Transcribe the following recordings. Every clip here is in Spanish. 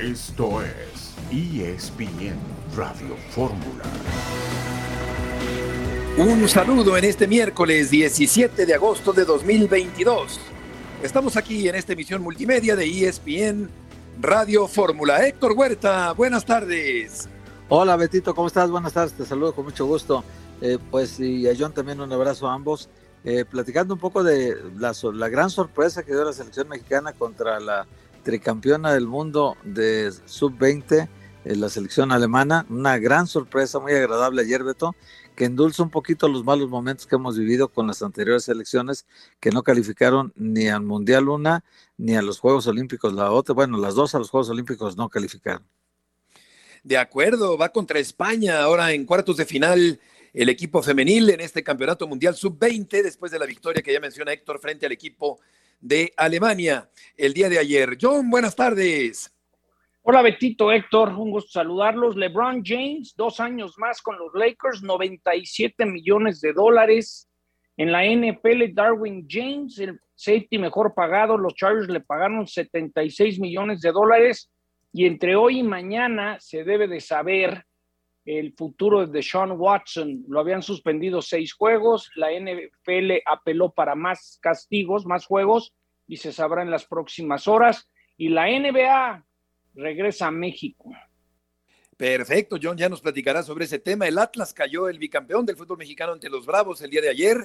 Esto es ESPN Radio Fórmula. Un saludo en este miércoles 17 de agosto de 2022. Estamos aquí en esta emisión multimedia de ESPN Radio Fórmula. Héctor Huerta, buenas tardes. Hola Betito, ¿cómo estás? Buenas tardes, te saludo con mucho gusto. Eh, pues y a John también un abrazo a ambos. Eh, platicando un poco de la, la, gran sorpresa que dio la selección mexicana contra la tricampeona del mundo de sub-20, eh, la selección alemana. Una gran sorpresa, muy agradable ayer, Beto, que endulza un poquito los malos momentos que hemos vivido con las anteriores selecciones que no calificaron ni al Mundial una ni a los Juegos Olímpicos la otra. Bueno, las dos a los Juegos Olímpicos no calificaron. De acuerdo, va contra España ahora en cuartos de final el equipo femenil en este Campeonato Mundial Sub-20 después de la victoria que ya menciona Héctor frente al equipo de Alemania el día de ayer. John, buenas tardes. Hola Betito, Héctor, un gusto saludarlos. LeBron James, dos años más con los Lakers, 97 millones de dólares. En la NFL, Darwin James, el safety mejor pagado, los Chargers le pagaron 76 millones de dólares. Y entre hoy y mañana se debe de saber el futuro de Sean Watson. Lo habían suspendido seis juegos, la NFL apeló para más castigos, más juegos, y se sabrá en las próximas horas. Y la NBA regresa a México. Perfecto, John, ya nos platicará sobre ese tema. El Atlas cayó el bicampeón del fútbol mexicano ante los Bravos el día de ayer.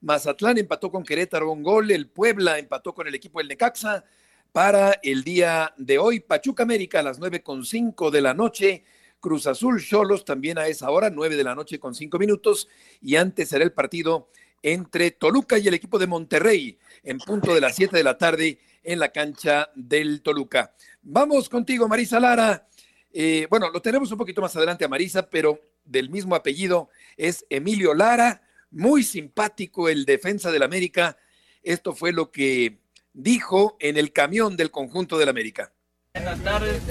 Mazatlán empató con Querétaro un gol. El Puebla empató con el equipo del Necaxa. Para el día de hoy, Pachuca América a las nueve con cinco de la noche Cruz Azul Cholos también a esa hora, 9 de la noche con 5 minutos. Y antes será el partido entre Toluca y el equipo de Monterrey en punto de las 7 de la tarde en la cancha del Toluca. Vamos contigo, Marisa Lara. Eh, bueno, lo tenemos un poquito más adelante a Marisa, pero del mismo apellido es Emilio Lara, muy simpático el defensa del América. Esto fue lo que dijo en el camión del conjunto del América. Buenas tardes.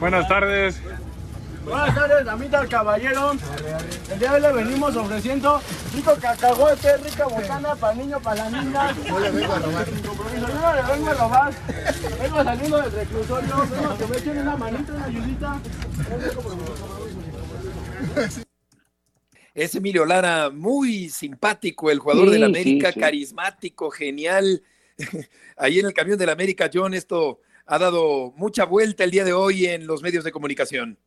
Buenas tardes. Buenas tardes, damita al caballero. El día de hoy le venimos ofreciendo rico cacahuete, rica botana para el niño, para la niña. Yo le vengo a robar. Yo no le vengo a robar. Vengo saliendo del reclusorio. Vengo que me echen una manita, una ayudita. Es Emilio Lara, muy simpático, el jugador sí, del América, sí, sí. carismático, genial. Ahí en el camión del América, John, esto ha dado mucha vuelta el día de hoy en los medios de comunicación.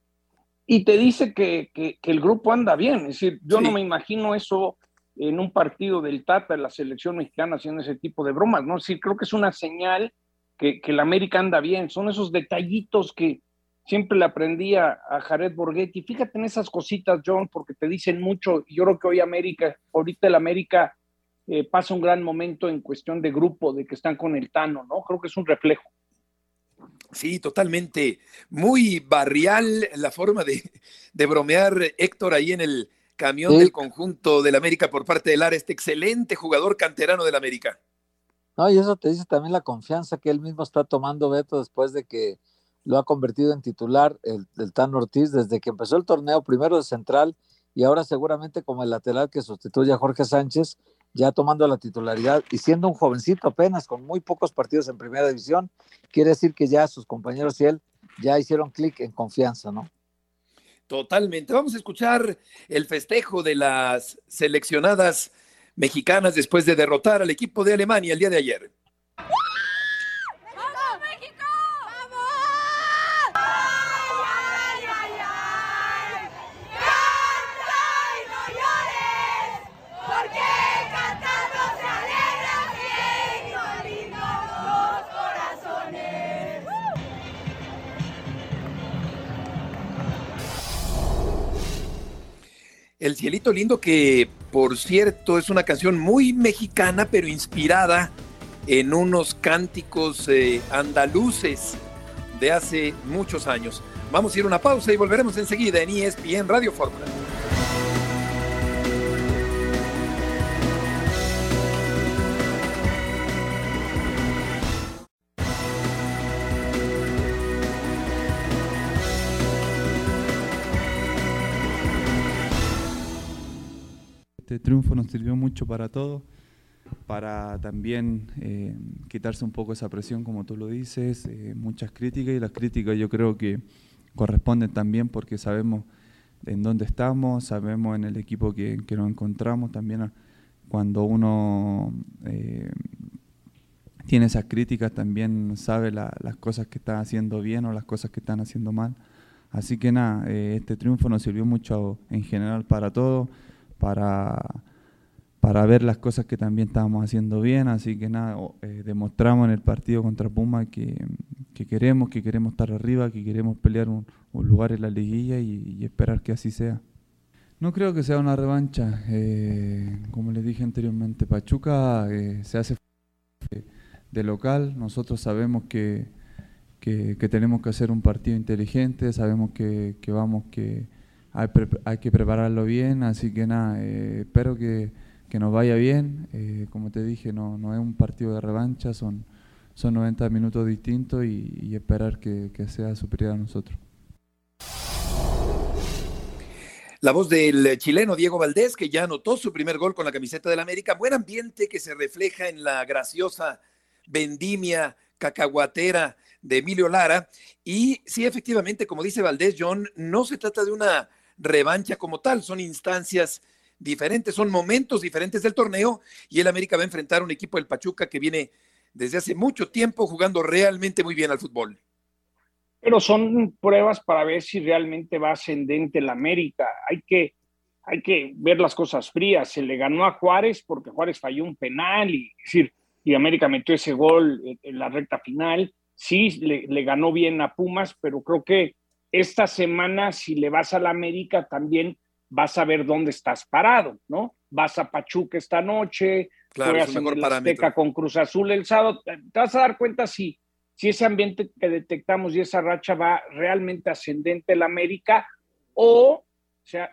Y te dice que, que, que el grupo anda bien, es decir, yo sí. no me imagino eso en un partido del Tata, la selección mexicana haciendo ese tipo de bromas, ¿no? Es decir, creo que es una señal que, que el América anda bien, son esos detallitos que siempre le aprendí a, a Jared Borghetti. Fíjate en esas cositas, John, porque te dicen mucho, yo creo que hoy América, ahorita el América eh, pasa un gran momento en cuestión de grupo, de que están con el Tano, ¿no? Creo que es un reflejo. Sí, totalmente. Muy barrial la forma de, de bromear Héctor ahí en el camión sí. del conjunto del América por parte de Lara, este excelente jugador canterano del América. No, y eso te dice también la confianza que él mismo está tomando, Beto, después de que lo ha convertido en titular el, el Tan Ortiz, desde que empezó el torneo, primero de central y ahora seguramente como el lateral que sustituye a Jorge Sánchez, ya tomando la titularidad y siendo un jovencito apenas con muy pocos partidos en primera división, quiere decir que ya sus compañeros y él ya hicieron clic en confianza, ¿no? Totalmente. Vamos a escuchar el festejo de las seleccionadas mexicanas después de derrotar al equipo de Alemania el día de ayer. El Cielito Lindo, que por cierto es una canción muy mexicana, pero inspirada en unos cánticos eh, andaluces de hace muchos años. Vamos a ir a una pausa y volveremos enseguida en ESPN Radio Fórmula. Triunfo nos sirvió mucho para todos, para también eh, quitarse un poco esa presión, como tú lo dices, eh, muchas críticas y las críticas yo creo que corresponden también porque sabemos en dónde estamos, sabemos en el equipo que, nos encontramos, también cuando uno eh, tiene esas críticas también sabe las cosas que está haciendo bien o las cosas que están haciendo mal. Así que nada, este triunfo nos sirvió mucho en general para todos, para para ver las cosas que también estábamos haciendo bien, así que nada, eh, demostramos en el partido contra Puma que, queremos, que queremos estar arriba, que queremos pelear un, lugar en la liguilla y, esperar que así sea. No creo que sea una revancha, eh, como les dije anteriormente, Pachuca eh, se hace de local, nosotros sabemos que, que, tenemos que hacer un partido inteligente, sabemos que, vamos que hay, que prepararlo bien, así que nada, espero que que nos vaya bien. Eh, como te dije, no, no es un partido de revancha, son, son 90 minutos distintos y, esperar que, sea superior a nosotros. La voz del chileno Diego Valdés, que ya anotó su primer gol con la camiseta del América. Buen ambiente que se refleja en la graciosa vendimia cacahuatera de Emilio Lara. Y sí, efectivamente, como dice Valdés, John, no se trata de una revancha como tal, son instancias diferentes, son momentos diferentes del torneo y el América va a enfrentar un equipo del Pachuca que viene desde hace mucho tiempo jugando realmente muy bien al fútbol. Pero son pruebas para ver si realmente va ascendente el América. Hay que, hay que ver las cosas frías. Se le ganó a Juárez porque Juárez falló un penal y, decir, y América metió ese gol en, la recta final. Sí, le ganó bien a Pumas, pero creo que esta semana, si le vas a la América, también vas a ver dónde estás parado, ¿no? Vas a Pachuca esta noche, claro, juegas en el Azteca con Cruz Azul el sábado, te vas a dar cuenta si, si ese ambiente que detectamos y esa racha va realmente ascendente la América o, sea,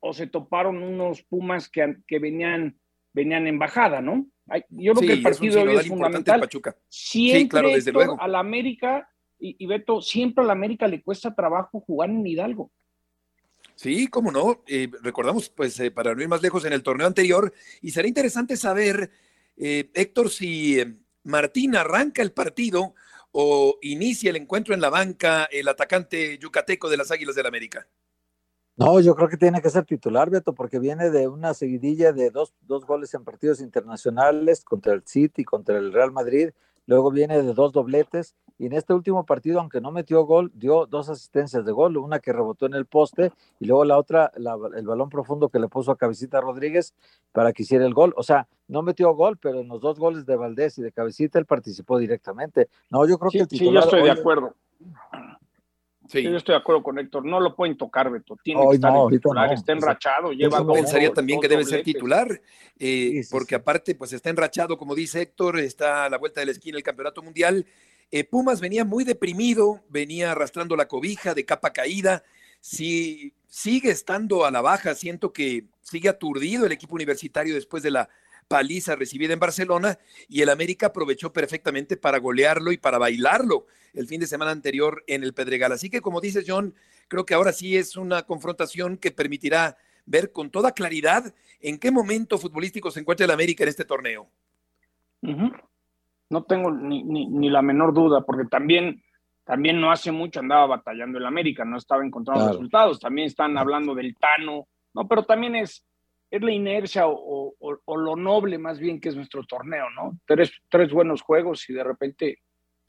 o, se toparon unos Pumas que, que venían, venían en bajada, ¿no? Yo creo que el partido de hoy es fundamental. Pachuca. Siempre sí, claro, desde luego. a la América, y, y Beto, siempre a la América le cuesta trabajo jugar en Hidalgo. Sí, cómo no. Eh, recordamos, pues, eh, para no ir más lejos en el torneo anterior, y será interesante saber, eh, Héctor, si Martín arranca el partido o inicia el encuentro en la banca el atacante yucateco de las Águilas del la América. No, yo creo que tiene que ser titular, Beto, porque viene de una seguidilla de dos, dos goles en partidos internacionales contra el City, contra el Real Madrid, luego viene de dos dobletes y en este último partido, aunque no metió gol, dio dos asistencias de gol, una que rebotó en el poste y luego la otra, el balón profundo que le puso a Cabecita Rodríguez para que hiciera el gol. O sea, no metió gol, pero en los dos goles de Valdés y de Cabecita él participó directamente. No, yo creo que el titular... Sí, yo estoy de acuerdo. Sí. Yo estoy de acuerdo con Héctor, no lo pueden tocar, Beto. Tiene que estar en titular, está enrachado, lleva dos, pensaría también que debe ser titular, eh, porque aparte, pues está enrachado, como dice Héctor, está a la vuelta de la esquina el campeonato mundial. Eh, Pumas venía muy deprimido, venía arrastrando la cobija de capa caída. Si sigue estando a la baja, siento que sigue aturdido el equipo universitario después de la paliza recibida en Barcelona y el América aprovechó perfectamente para golearlo y para bailarlo el fin de semana anterior en el Pedregal. Así que como dices John, creo que ahora sí es una confrontación que permitirá ver con toda claridad en qué momento futbolístico se encuentra el América en este torneo. No tengo ni, ni, la menor duda, porque también, también no hace mucho andaba batallando el América, no estaba encontrando resultados, también están hablando del Tano, no, pero también es, es la inercia o, lo noble más bien que es nuestro torneo, ¿no? Tres, buenos juegos y de repente,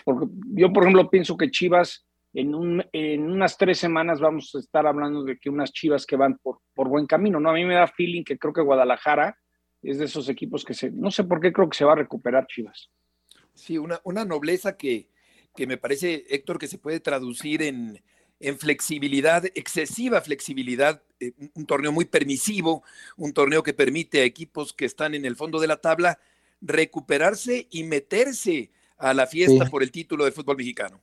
porque yo por ejemplo pienso que Chivas en, un, en unas tres semanas vamos a estar hablando de que unas Chivas que van por, por buen camino, ¿no? A mí me da feeling que creo que Guadalajara es de esos equipos que se, no sé por qué creo que se va a recuperar Chivas. Sí, una, una nobleza que, que me parece, Héctor, que se puede traducir en, en flexibilidad, excesiva flexibilidad, eh, un torneo muy permisivo, un torneo que permite a equipos que están en el fondo de la tabla recuperarse y meterse a la fiesta por el título de fútbol mexicano.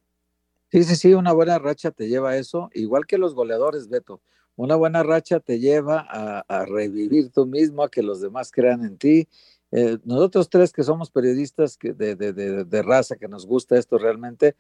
Sí, sí, sí, una buena racha te lleva a eso, igual que los goleadores, Beto. Una buena racha te lleva a, a revivir tú mismo, a que los demás crean en ti. Eh, nosotros tres que somos periodistas de, de, de, de, raza, que nos gusta esto realmente,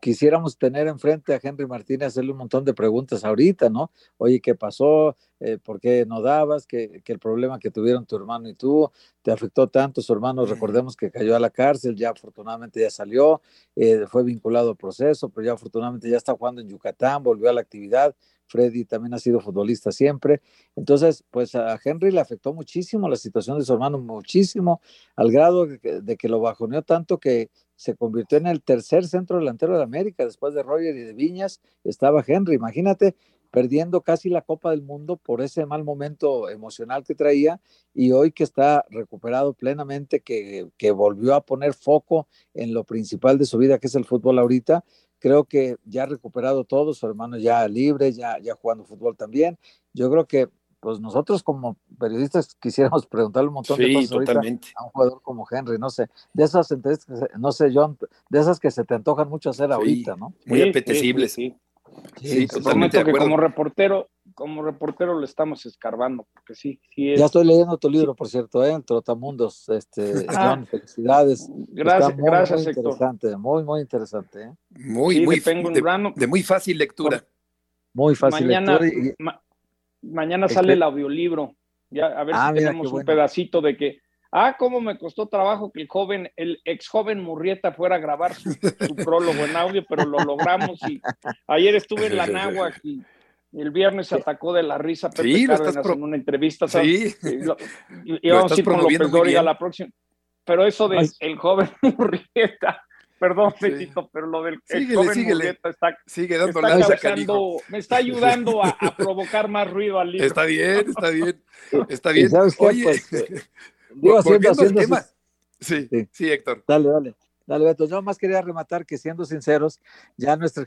quisiéramos tener enfrente a Henry Martínez, hacerle un montón de preguntas ahorita, ¿no? Oye, ¿qué pasó? Eh, ¿Por qué no dabas? ¿Qué, el problema que tuvieron tu hermano y tú te afectó tanto? Su hermano, recordemos que cayó a la cárcel, ya afortunadamente ya salió, eh, fue vinculado al proceso, pero ya afortunadamente ya está jugando en Yucatán, volvió a la actividad. Freddy también ha sido futbolista siempre. Entonces, pues a Henry le afectó muchísimo la situación de su hermano, muchísimo, al grado de que, lo bajoneó tanto que se convirtió en el tercer centro delantero de América, después de Roger y de Viñas, estaba Henry. Imagínate, perdiendo casi la Copa del Mundo por ese mal momento emocional que traía y hoy que está recuperado plenamente, que, que volvió a poner foco en lo principal de su vida, que es el fútbol ahorita, creo que ya ha recuperado todo, su hermano ya libre, ya, ya jugando fútbol también. Yo creo que pues nosotros como periodistas quisiéramos preguntarle un montón de cosas totalmente. a un jugador como Henry, no sé, de esas entrevistas, no sé, John, de esas que se te antojan mucho hacer ahorita, ¿no? Muy apetecibles. Sí, sí, totalmente que como reportero, como reportero le estamos escarbando, porque sí, sí Ya estoy leyendo tu libro, por cierto, ¿eh? Trotamundos, este, ah. Felicidades. Gracias, muy, gracias, muy interesante, muy, muy interesante, ¿eh? Muy, muy, de, muy fácil lectura. Muy fácil mañana, lectura. mañana sale el audiolibro, ya, a ver ah, si tenemos un pedacito de que Ah, cómo me costó trabajo que el joven, el ex joven Murrieta fuera a grabar su, prólogo en audio, pero lo logramos y ayer estuve en la Náhuac y el viernes se atacó de la risa Pepe sí, Cárdenas en una entrevista. ¿sabes? Sí. Y, vamos a ir con López Dóriga la próxima. Pero eso de el joven Murrieta, perdón, Petito, pero lo del el joven Murrieta está, Sigue dando está me está ayudando a, provocar más ruido al libro. Está bien, está bien, está bien. Oye, pues, eh, digo, haciendo, haciendo, tema. Sí, sí, sí, Héctor. Dale, dale. Dale, Beto. Yo más quería rematar que siendo sinceros, ya a nuestra,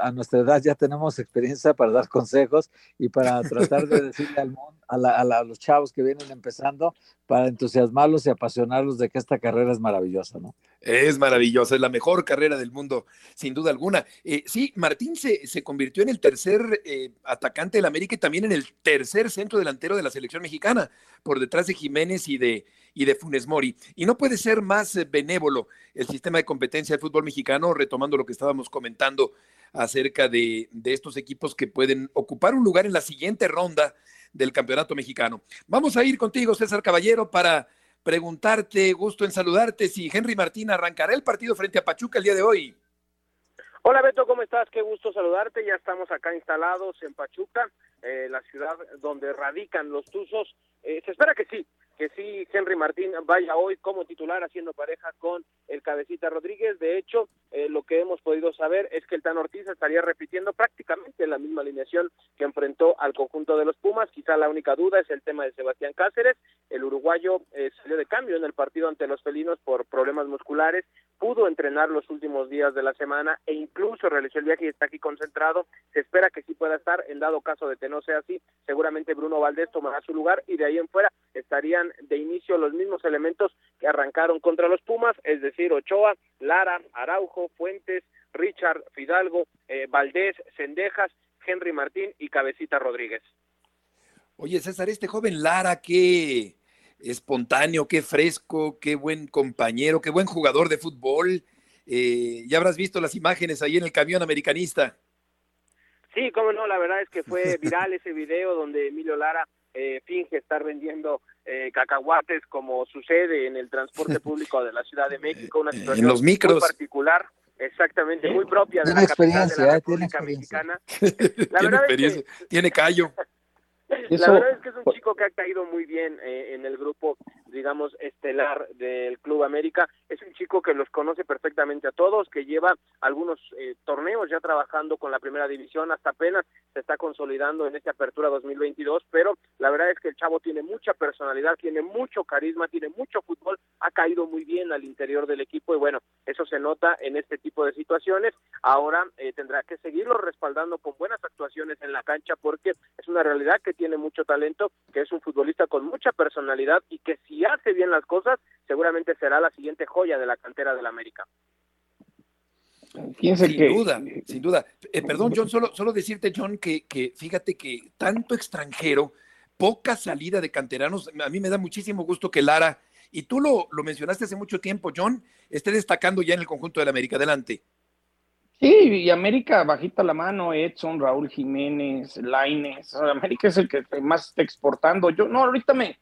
a nuestra edad ya tenemos experiencia para dar consejos y para tratar de decirle al mundo, a, los chavos que vienen empezando, para entusiasmarlos y apasionarlos de que esta carrera es maravillosa, ¿no? Es maravillosa, es la mejor carrera del mundo, sin duda alguna. Eh, sí, Martín se, se, convirtió en el tercer eh, atacante del América y también en el tercer centro delantero de la selección mexicana, por detrás de Jiménez y de, y de Funes Mori. Y no puede ser más eh, benévolo el sistema de competencia del fútbol mexicano, retomando lo que estábamos comentando acerca de, estos equipos que pueden ocupar un lugar en la siguiente ronda del campeonato mexicano. Vamos a ir contigo, César Caballero, para preguntarte, gusto en saludarte, si Henry Martín arrancará el partido frente a Pachuca el día de hoy. Hola Beto, ¿cómo estás? Qué gusto saludarte. Ya estamos acá instalados en Pachuca, eh, la ciudad donde radican los Tuzos. Eh, se espera que sí, que sí Henry Martín vaya hoy como titular haciendo pareja con el cabecita Rodríguez. De hecho, eh, lo que hemos podido saber es que el Tan Ortiz estaría repitiendo prácticamente la misma alineación que enfrentó al conjunto de los Pumas. Quizá la única duda es el tema de Sebastián Cáceres. El uruguayo eh, salió de cambio en el partido ante los felinos por problemas musculares. Pudo entrenar los últimos días de la semana e incluso realizó el viaje y está aquí concentrado. Se espera que sí pueda estar. En dado caso de que no sea así, seguramente Bruno Valdés tomará su lugar y de ahí en fuera estarían de inicio los mismos elementos que arrancaron contra los Pumas, es decir, Ochoa, Lara, Araujo, Fuentes, Richard, Fidalgo, eh, Valdés, Cendejas, Henry Martín y Cabecita Rodríguez. Oye, César, este joven Lara, qué espontáneo, qué fresco, qué buen compañero, qué buen jugador de fútbol. Eh, ya habrás visto las imágenes ahí en el camión americanista. Sí, cómo no, la verdad es que fue viral ese video donde Emilio Lara eh, finge estar vendiendo eh, cacahuates como sucede en el transporte público de la Ciudad de México, una situación los micros. muy particular, exactamente, muy propia de la capital de la República Mexicana. La verdad es que, tiene callo. La verdad es que es un chico que ha caído muy bien eh, en el grupo, digamos, estelar del Club América. Es un chico que los conoce perfectamente a todos, que lleva algunos eh, torneos ya trabajando con la primera división, hasta apenas se está consolidando en esta apertura 2022, pero la verdad es que el chavo tiene mucha personalidad, tiene mucho carisma, tiene mucho fútbol, ha caído muy bien al interior del equipo y bueno, eso se nota en este tipo de situaciones. Ahora eh, tendrá que seguirlo respaldando con buenas actuaciones en la cancha porque es una realidad que tiene mucho talento, que es un futbolista con mucha personalidad y que si hace bien las cosas, seguramente será la siguiente joya de la cantera del América. sin duda, sin duda. Eh, perdón, John, solo, solo decirte, John, que, que fíjate que tanto extranjero, poca salida de canteranos, a mí me da muchísimo gusto que Lara, y tú lo, lo mencionaste hace mucho tiempo, John, esté destacando ya en el conjunto del América. Adelante. Sí, y América bajita la mano, Edson, Raúl Jiménez, Laines. América es el que más está exportando. Yo, no, ahorita me,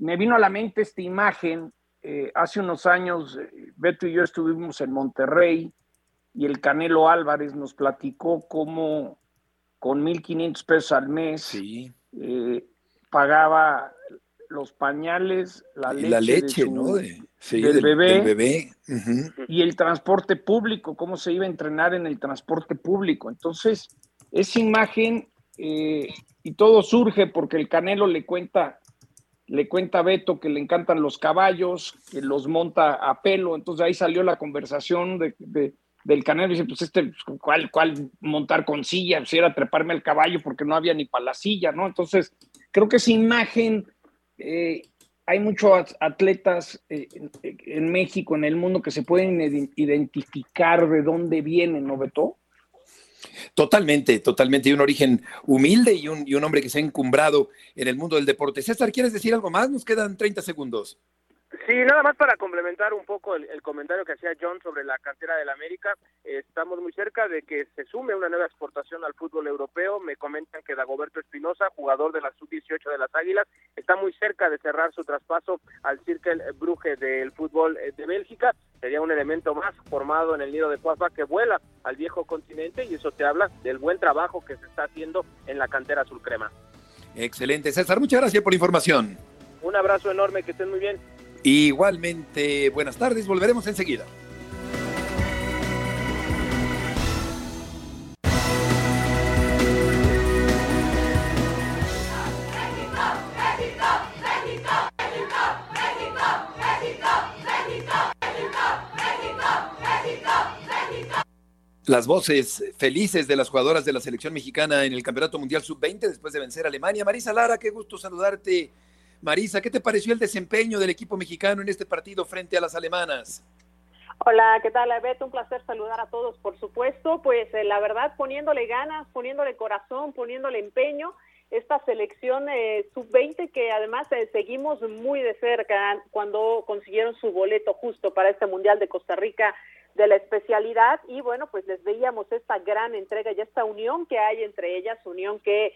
me vino a la mente esta imagen. Eh, hace unos años, eh, Beto y yo estuvimos en Monterrey y el Canelo Álvarez nos platicó cómo con 1.500 pesos al mes eh, pagaba los pañales, la leche, la leche ¿no? del, bebé, y el transporte público, cómo se iba a entrenar en el transporte público. Entonces, esa imagen, eh, y todo surge porque el Canelo le cuenta, le cuenta a Beto que le encantan los caballos, que los monta a pelo, entonces ahí salió la conversación de, del Canelo, dice, pues este, ¿cuál, ¿cuál montar con silla? Si era treparme al caballo porque no había ni para la silla, ¿no? Entonces, creo que esa imagen eh, hay muchos atletas eh, en, México, en el mundo, que se pueden identificar de dónde vienen, ¿no, Beto? Totalmente, totalmente. Y un origen humilde y un, y un hombre que se ha encumbrado en el mundo del deporte. César, ¿quieres decir algo más? Nos quedan 30 segundos. Sí, nada más para complementar un poco el, comentario que hacía John sobre la cantera del América, estamos muy cerca de que se sume una nueva exportación al fútbol europeo. Me comentan que Dagoberto Espinosa, jugador de la sub-18 de las Águilas, está muy cerca de cerrar su traspaso al Cirkel Bruje del fútbol eh, de Bélgica. Sería un elemento más formado en el nido de Cuafa que vuela al viejo continente y eso te habla del buen trabajo que se está haciendo en la cantera azul crema. Excelente, César. Muchas gracias por la información. Un abrazo enorme, que estén muy bien. Igualmente, buenas tardes, volveremos enseguida. Las voces felices de las jugadoras de la selección mexicana en el Campeonato Mundial Sub-20 después de vencer a Alemania. Marisa Lara, qué gusto saludarte Marisa, ¿qué te pareció el desempeño del equipo mexicano en este partido frente a las alemanas? Hola, ¿qué tal, Beto? Un placer saludar a todos, por supuesto. Pues eh, la verdad, poniéndole ganas, poniéndole corazón, poniéndole empeño, esta selección eh, sub-20 que además eh, seguimos muy de cerca cuando consiguieron su boleto justo para este Mundial de Costa Rica de la especialidad y bueno, pues les veíamos esta gran entrega y esta unión que hay entre ellas, unión que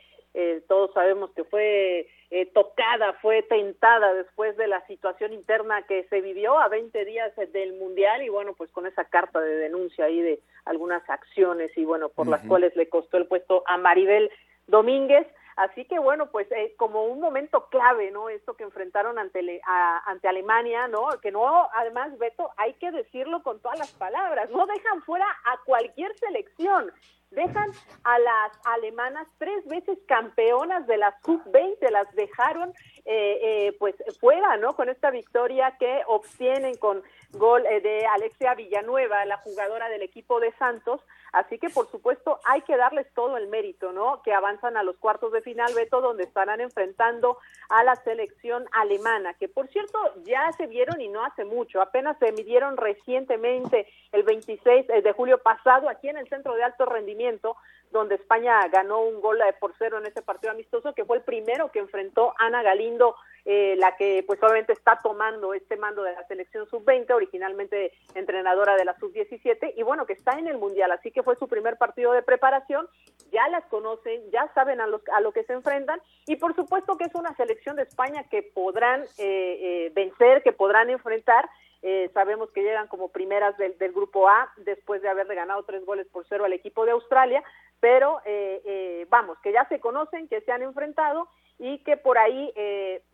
todos sabemos que fue eh, tocada, fue tentada después de la situación interna que se vivió a 20 días del Mundial y bueno, pues con esa carta de denuncia ahí de algunas acciones y bueno, por las cuales le costó el puesto a Maribel Domínguez. Así que bueno, pues eh, como un momento clave, ¿no? Esto que enfrentaron ante, ante Alemania, ¿no? Que no, además, Beto, hay que decirlo con todas las palabras, no dejan fuera a cualquier selección dejan a las alemanas tres veces campeonas de la sub-20, las dejaron eh, eh, pues fuera, ¿no? Con esta victoria que obtienen con gol eh, de Alexia Villanueva, la jugadora del equipo de Santos. Así que, por supuesto, hay que darles todo el mérito, ¿no? Que avanzan a los cuartos de final, Beto, donde estarán enfrentando a la selección alemana, que por cierto ya se vieron y no hace mucho, apenas se midieron recientemente el 26 de julio pasado aquí en el Centro de Alto Rendimiento, donde España ganó un gol por cero en ese partido amistoso, que fue el primero que enfrentó Ana Galindo, eh, la que pues obviamente está tomando este mando de la selección sub-20, originalmente entrenadora de la sub-17, y bueno, que está en el Mundial, así que fue su primer partido de preparación, ya las conocen, ya saben a, los, a lo que se enfrentan, y por supuesto que es una selección de España que podrán eh, eh, vencer, que podrán enfrentar, eh, sabemos que llegan como primeras del, grupo A después de haberle ganado tres goles por cero al equipo de Australia, pero eh, eh, vamos, que ya se conocen, que se han enfrentado y que por ahí,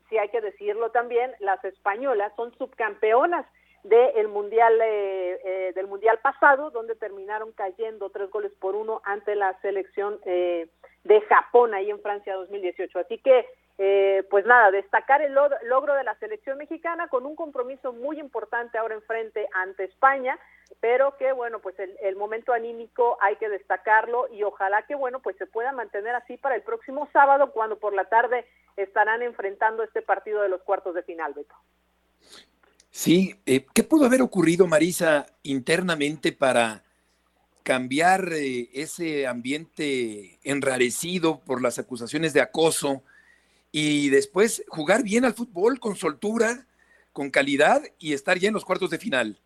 si hay que decirlo también, las españolas son subcampeonas del mundial del mundial pasado donde terminaron cayendo tres goles por uno ante la selección de Japón ahí en Francia 2018 así que eh, pues nada, destacar el logro de la selección mexicana con un compromiso muy importante ahora enfrente ante España, pero que bueno, pues el, momento anímico hay que destacarlo y ojalá que bueno, pues se pueda mantener así para el próximo sábado cuando por la tarde estarán enfrentando este partido de los cuartos de final, Beto. Sí, eh, ¿qué pudo haber ocurrido, Marisa, internamente para cambiar eh, ese ambiente enrarecido por las acusaciones de acoso? Y después jugar bien al fútbol con soltura, con calidad y estar ya en los cuartos de final.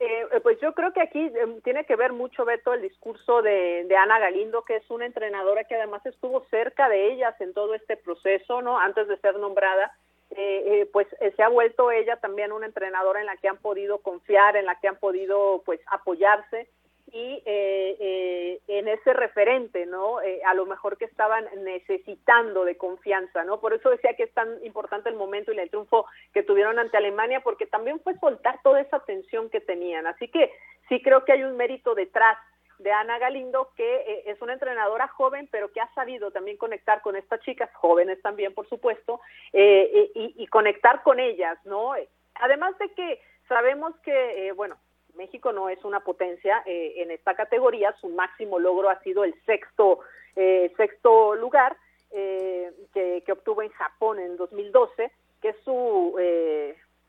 Eh, eh, pues yo creo que aquí em, tiene que ver mucho, Beto, el discurso de, de, Ana Galindo, que es una entrenadora que además estuvo cerca de ellas en todo este proceso, ¿no? Antes de ser nombrada, eh, pues se ha vuelto ella también una entrenadora en la que han podido confiar, en la que han podido, pues, apoyarse y eh, eh, en ese referente, ¿no? Eh, a lo mejor que estaban necesitando de confianza, ¿no? Por eso decía que es tan importante el momento y el triunfo que tuvieron ante Alemania, porque también fue soltar toda esa tensión que tenían. Así que sí creo que hay un mérito detrás de Ana Galindo, que es una entrenadora joven, pero que ha sabido también conectar con estas chicas, jóvenes también, por supuesto, y, y, conectar con ellas, ¿no? Además de que sabemos que, bueno, México no es una potencia eh, en esta categoría, su máximo logro ha sido el sexto, eh, sexto lugar eh, que, obtuvo en Japón en 2012, que es su,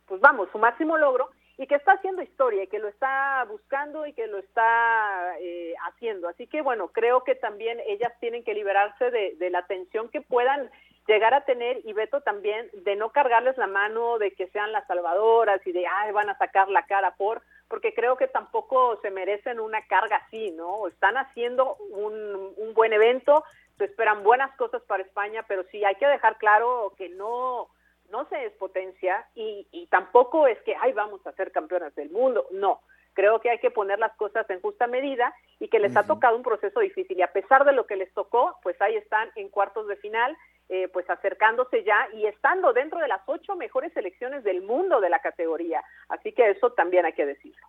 pues vamos, su máximo logro y que está haciendo historia y que lo está buscando y que lo está haciendo. Así que bueno, creo que también ellas tienen que liberarse de, de la tensión que puedan llegar a tener, y Beto también, de no cargarles la mano de que sean las salvadoras y de, ay, van a sacar la cara por, porque creo que tampoco se merecen una carga así, ¿no? Están haciendo un, un buen evento, se esperan buenas cosas para España, pero sí hay que dejar claro que no, no se es potencia y, y tampoco es que, ay, vamos a ser campeonas del mundo, no. Creo que hay que poner las cosas en justa medida y que les ha tocado un proceso difícil y a pesar de lo que les tocó, pues ahí están en cuartos de final eh, pues acercándose ya y estando dentro de las ocho mejores selecciones del mundo de la categoría. Así que eso también hay que decirlo.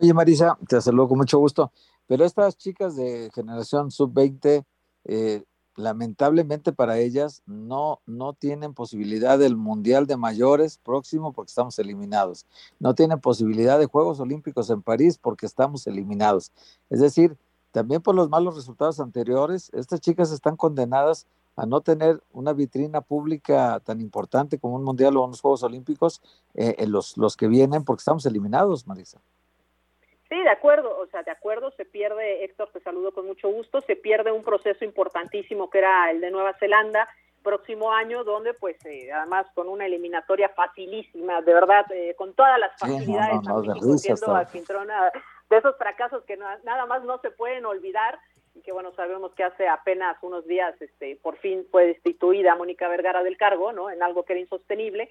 Oye, Marisa, te saludo con mucho gusto, pero estas chicas de generación sub-20, eh, lamentablemente para ellas no, no tienen posibilidad del Mundial de Mayores próximo porque estamos eliminados. No tienen posibilidad de Juegos Olímpicos en París porque estamos eliminados. Es decir, también por los malos resultados anteriores, estas chicas están condenadas a no tener una vitrina pública tan importante como un mundial o unos Juegos Olímpicos eh, en los, los que vienen, porque estamos eliminados, Marisa. Sí, de acuerdo, o sea, de acuerdo, se pierde, Héctor, te saludo con mucho gusto, se pierde un proceso importantísimo que era el de Nueva Zelanda, próximo año, donde pues eh, además con una eliminatoria facilísima, de verdad, eh, con todas las facilidades, no, de, de esos fracasos que nada más no se pueden olvidar, que bueno, sabemos que hace apenas unos días este, por fin fue destituida Mónica Vergara del cargo, ¿no? En algo que era insostenible.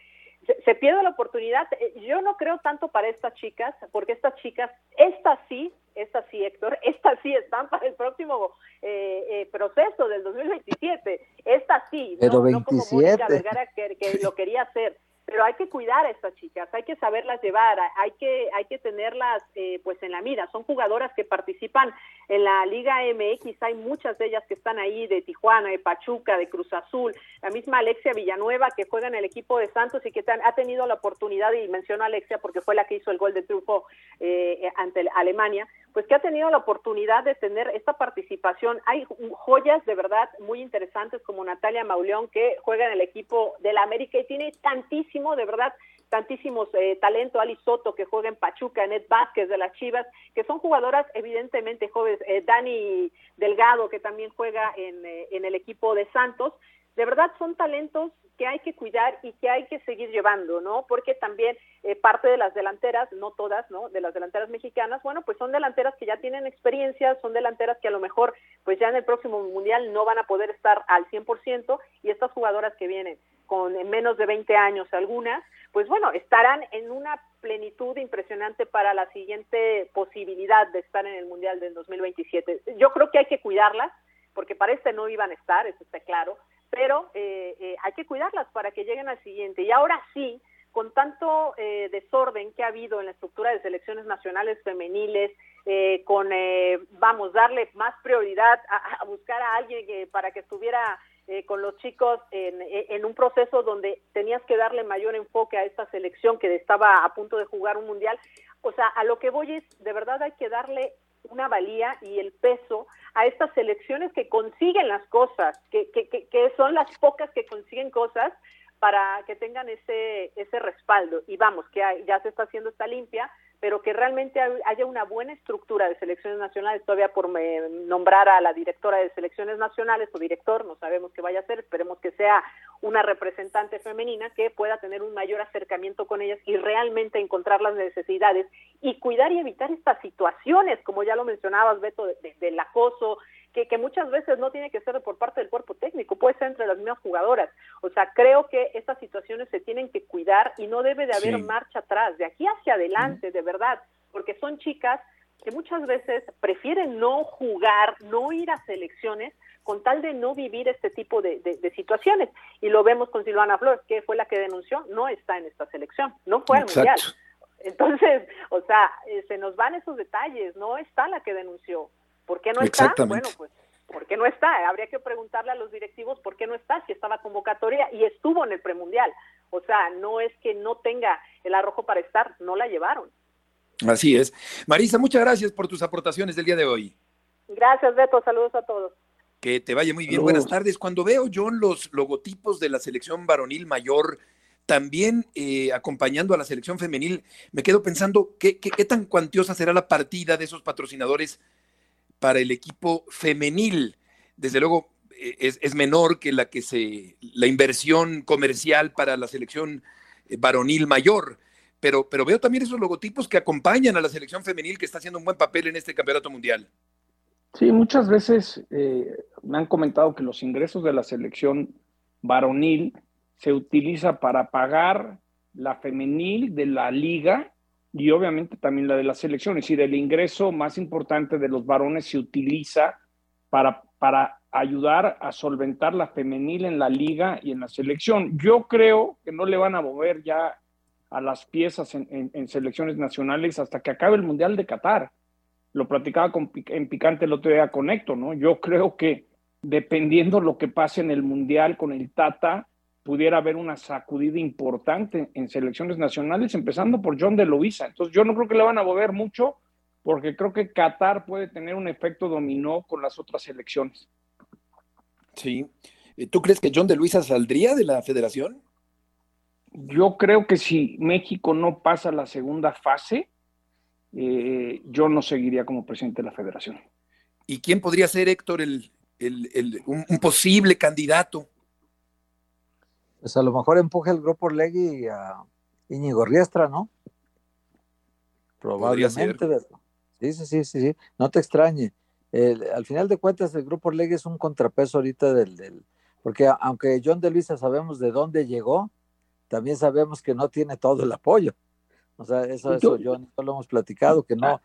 Se, pierde la oportunidad. Eh, yo no creo tanto para estas chicas, porque estas chicas, estas sí, estas sí, Héctor, estas sí están para el próximo eh, eh, proceso del 2027. Estas sí, no, no como Mónica Vergara que, que lo quería hacer pero hay que cuidar a estas chicas, hay que saberlas llevar, hay que, hay que tenerlas eh, pues en la mira. Son jugadoras que participan en la Liga MX, hay muchas de ellas que están ahí, de Tijuana, de Pachuca, de Cruz Azul, la misma Alexia Villanueva que juega en el equipo de Santos y que ha tenido la oportunidad, y menciono a Alexia porque fue la que hizo el gol de triunfo eh, ante Alemania, pues que ha tenido la oportunidad de tener esta participación. Hay joyas de verdad muy interesantes como Natalia Mauleón que juega en el equipo de la América y tiene tantísimo, de verdad, tantísimos eh, talento, Ali Soto que juega en Pachuca, Net Vázquez de las Chivas, que son jugadoras evidentemente jóvenes, eh, Dani Delgado que también juega en, eh, en el equipo de Santos, de verdad son talentos que hay que cuidar y que hay que seguir llevando, ¿no? Porque también eh, parte de las delanteras, no todas, ¿no? De las delanteras mexicanas, bueno, pues son delanteras que ya tienen experiencia, son delanteras que a lo mejor, pues ya en el próximo mundial no van a poder estar al 100% y estas jugadoras que vienen con menos de 20 años algunas, pues bueno, estarán en una plenitud impresionante para la siguiente posibilidad de estar en el mundial del 2027. Yo creo que hay que cuidarlas, porque para este no iban a estar, eso está claro, pero eh, eh, hay que cuidarlas para que lleguen al siguiente. Y ahora sí, con tanto eh, desorden que ha habido en la estructura de selecciones nacionales femeniles, con, vamos, darle más prioridad a, buscar a alguien que, para que estuviera con los chicos en, en, un proceso donde tenías que darle mayor enfoque a esta selección que estaba a punto de jugar un mundial. O sea, a lo que voy es, de verdad hay que darle una valía y el peso a estas selecciones que consiguen las cosas, que, que, que, son las pocas que consiguen cosas para que tengan ese, ese respaldo. Y vamos, que ya se está haciendo esta limpia, pero que realmente haya una buena estructura de selecciones nacionales, todavía por nombrar a la directora de selecciones nacionales o director, no sabemos qué vaya a ser, esperemos que sea una representante femenina que pueda tener un mayor acercamiento con ellas y realmente encontrar las necesidades y cuidar y evitar estas situaciones, como ya lo mencionabas, Beto, del acoso, que, que, muchas veces no tiene que ser por parte del cuerpo técnico, puede ser entre las mismas jugadoras. O sea, creo que estas situaciones se tienen que cuidar y no debe de haber marcha atrás, de aquí hacia adelante, de verdad, porque son chicas que muchas veces prefieren no jugar, no ir a selecciones, con tal de no vivir este tipo de, de, situaciones. Y lo vemos con Silvana Flores, que fue la que denunció, no está en esta selección, no fue al Mundial. Entonces, o sea, eh, se nos van esos detalles, no está la que denunció. ¿Por qué no está? Bueno, pues, ¿por qué no está? Habría que preguntarle a los directivos por qué no está, si estaba convocatoria y estuvo en el premundial. O sea, no es que no tenga el arrojo para estar, no la llevaron. Así es. Marisa, muchas gracias por tus aportaciones del día de hoy. Gracias, Beto. Saludos a todos. Que te vaya muy bien. Buenas tardes. Cuando veo, John, los logotipos de la selección varonil mayor, también eh, acompañando a la selección femenil, me quedo pensando qué, qué, qué tan cuantiosa será la partida de esos patrocinadores para el equipo femenil. Desde luego eh, es, menor que la que se, la inversión comercial para la selección eh, varonil mayor. Pero, pero veo también esos logotipos que acompañan a la selección femenil que está haciendo un buen papel en este campeonato mundial. Sí, muchas veces eh, me han comentado que los ingresos de la selección varonil se utiliza para pagar la femenil de la liga y obviamente también la de las selecciones. Y del ingreso más importante de los varones se utiliza para, para ayudar a solventar la femenil en la liga y en la selección. Yo creo que no le van a mover ya a las piezas en, selecciones nacionales hasta que acabe el Mundial de Qatar. Lo platicaba con, en Picante el otro día con Héctor, ¿no? Yo creo que dependiendo lo que pase en el Mundial con el Tata, pudiera haber una sacudida importante en selecciones nacionales, empezando por John de Luisa. Entonces yo no creo que le van a mover mucho, porque creo que Qatar puede tener un efecto dominó con las otras selecciones. Sí. ¿Tú crees que John de Luisa saldría de la federación? Yo creo que si México no pasa la segunda fase, eh, yo no seguiría como presidente de la federación. ¿Y quién podría ser, Héctor, el, un, posible candidato? Pues a lo mejor empuja el grupo Legui a Íñigo Riestra, ¿no? Probablemente. Sí, sí, sí, sí, sí, no te extrañe. al final de cuentas, el grupo Legui es un contrapeso ahorita del, del, porque aunque John de Luisa sabemos de dónde llegó, también sabemos que no tiene todo el apoyo. O sea, eso, eso yo, lo hemos platicado, que no,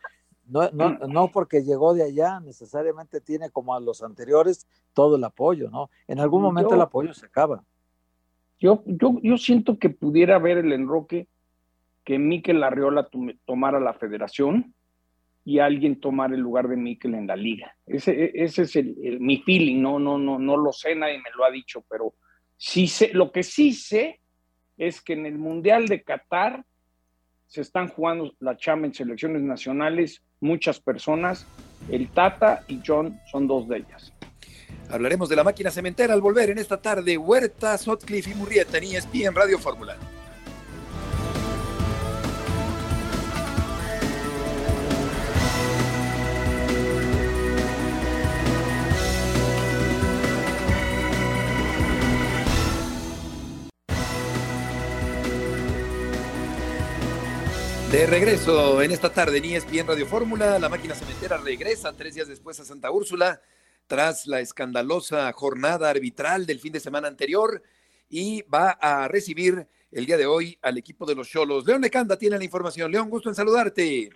no, no, no porque llegó de allá necesariamente tiene como a los anteriores todo el apoyo, ¿no? En algún momento el apoyo se acaba. Yo, yo, yo siento que pudiera haber el enroque que Miquel Arriola tomara la federación y alguien tomara el lugar de Miquel en la liga. Ese, e, ese es mi feeling, no, no, no, no lo sé, nadie me lo ha dicho, pero sí sé, lo que sí sé es que en el Mundial de Qatar se están jugando la chamba en selecciones nacionales, muchas personas, el Tata y John son dos de ellas. Hablaremos de la máquina cementera al volver en esta tarde. Huerta, Sotcliffe y Murrieta en ESPN Radio Fórmula. De regreso en esta tarde en ESPN Radio Fórmula, la máquina cementera regresa tres días después a Santa Úrsula tras la escandalosa jornada arbitral del fin de semana anterior y va a recibir el día de hoy al equipo de los Cholos. León Lecanda tiene la información. León, gusto en saludarte.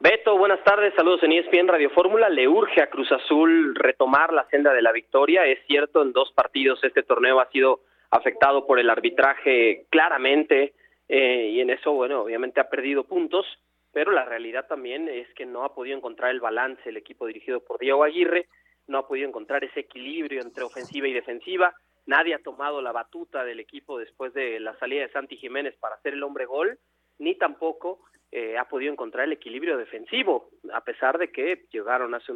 Beto, buenas tardes, saludos en ESPN Radio Fórmula. Le urge a Cruz Azul retomar la senda de la victoria. Es cierto, en dos partidos este torneo ha sido afectado por el arbitraje claramente eh, y en eso, bueno, obviamente ha perdido puntos, pero la realidad también es que no ha podido encontrar el balance el equipo dirigido por Diego Aguirre no ha podido encontrar ese equilibrio entre ofensiva y defensiva. Nadie ha tomado la batuta del equipo después de la salida de Santi Jiménez para hacer el hombre gol, ni tampoco eh, ha podido encontrar el equilibrio defensivo, a pesar de que llegaron hace,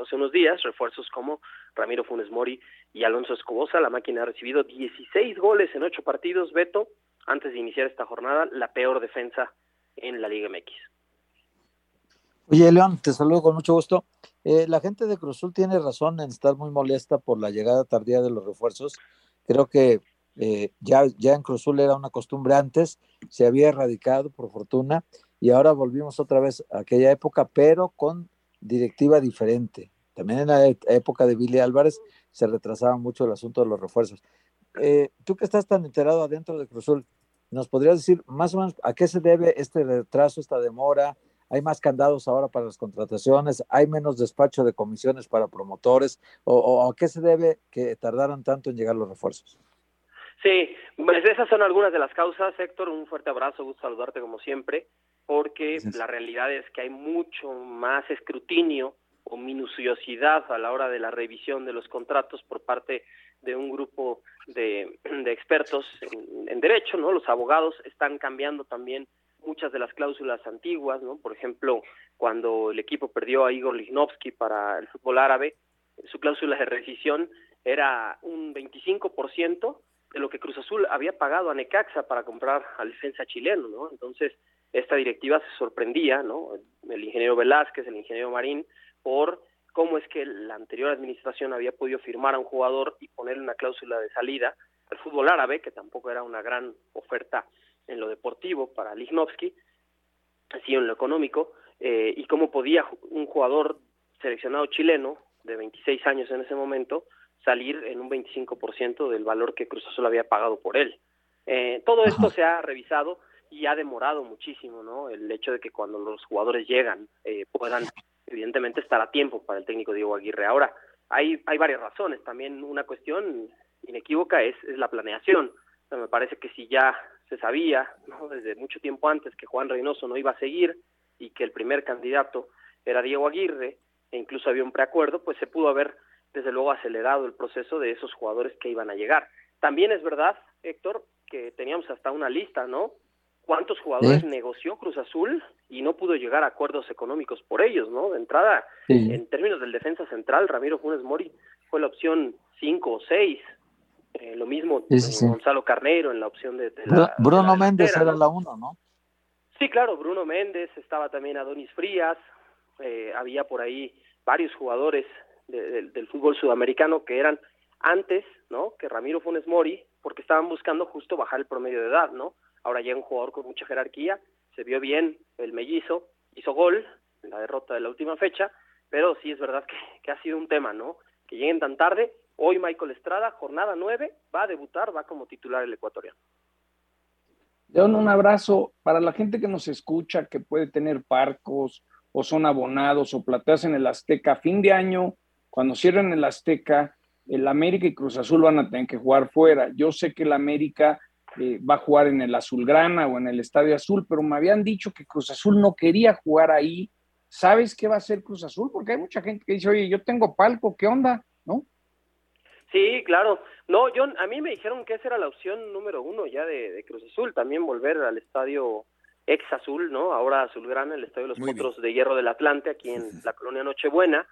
hace, unos días refuerzos como Ramiro Funes Mori y Alonso Escobosa. La máquina ha recibido 16 goles en ocho partidos, Beto, antes de iniciar esta jornada, la peor defensa en la Liga MX. Oye, León, te saludo con mucho gusto. Eh, la gente de Cruzul tiene razón en estar muy molesta por la llegada tardía de los refuerzos. Creo que eh, ya, ya en Cruzul era una costumbre antes, se había erradicado por fortuna y ahora volvimos otra vez a aquella época, pero con directiva diferente. También en la época de Billy Álvarez se retrasaba mucho el asunto de los refuerzos. Eh, tú que estás tan enterado adentro de Cruzul, ¿nos podrías decir más o menos a qué se debe este retraso, esta demora? ¿Hay más candados ahora para las contrataciones? ¿Hay menos despacho de comisiones para promotores? ¿O, a qué se debe que tardaran tanto en llegar los refuerzos? Sí, pues esas son algunas de las causas, Héctor. Un fuerte abrazo, gusto saludarte como siempre, porque la realidad es que hay mucho más escrutinio o minuciosidad a la hora de la revisión de los contratos por parte de un grupo de, expertos en, derecho, ¿no? Los abogados están cambiando también muchas de las cláusulas antiguas, ¿no? Por ejemplo, cuando el equipo perdió a Igor Lichnowsky para el fútbol árabe, su cláusula de rescisión era un 25% de lo que Cruz Azul había pagado a Necaxa para comprar al defensa chileno, ¿no? Entonces, esta directiva se sorprendía, ¿no? El ingeniero Velázquez, el ingeniero Marín, por cómo es que la anterior administración había podido firmar a un jugador y ponerle una cláusula de salida al fútbol árabe, que tampoco era una gran oferta en lo deportivo para Lichnowsky, así en lo económico, eh, y cómo podía un jugador seleccionado chileno de 26 años en ese momento salir en un 25% del valor que Cruz Azul había pagado por él. Eh, todo esto se ha revisado y ha demorado muchísimo, ¿no? El hecho de que cuando los jugadores llegan eh, puedan evidentemente estar a tiempo para el técnico Diego Aguirre. Ahora, hay, hay varias razones. También una cuestión inequívoca es, es la planeación. me parece que si ya se sabía ¿no? desde mucho tiempo antes que Juan Reynoso no iba a seguir y que el primer candidato era Diego Aguirre, e incluso había un preacuerdo, pues se pudo haber desde luego acelerado el proceso de esos jugadores que iban a llegar. También es verdad, Héctor, que teníamos hasta una lista, ¿no? ¿Cuántos jugadores negoció Cruz Azul y no pudo llegar a acuerdos económicos por ellos, ¿no? De entrada, en términos del defensa central, Ramiro Funes Mori fue la opción 5 o 6, eh, lo mismo Gonzalo Carnero en la opción de, Bruno Méndez era la uno, ¿no? Sí, claro, Bruno Méndez, estaba también Adonis Frías, eh, había por ahí varios jugadores del fútbol sudamericano que eran antes, ¿no? Que Ramiro Funes Mori, porque estaban buscando justo bajar el promedio de edad, ¿no? Ahora llega un jugador con mucha jerarquía, se vio bien el mellizo, hizo gol en la derrota de la última fecha, pero sí es verdad que, que ha sido un tema, ¿no? Que lleguen tan tarde Hoy Michael Estrada, jornada 9, va a debutar, va como titular el ecuatoriano. León, un abrazo para la gente que nos escucha, que puede tener parcos o son abonados o plateas en el Azteca. Fin de año, cuando cierren el Azteca, el América y Cruz Azul van a tener que jugar fuera. Yo sé que el América eh, va a jugar en el Azulgrana o en el Estadio Azul, pero me habían dicho que Cruz Azul no quería jugar ahí. ¿Sabes qué va a hacer Cruz Azul? Porque hay mucha gente que dice, oye, yo tengo palco, ¿qué onda? ¿No? Sí, claro. No, yo, a mí me dijeron que esa era la opción número uno ya de, Cruz Azul, también volver al estadio ex azul, ¿no? Ahora azulgrana, el estadio de los Potros de Hierro del Atlante, aquí en la colonia Nochebuena,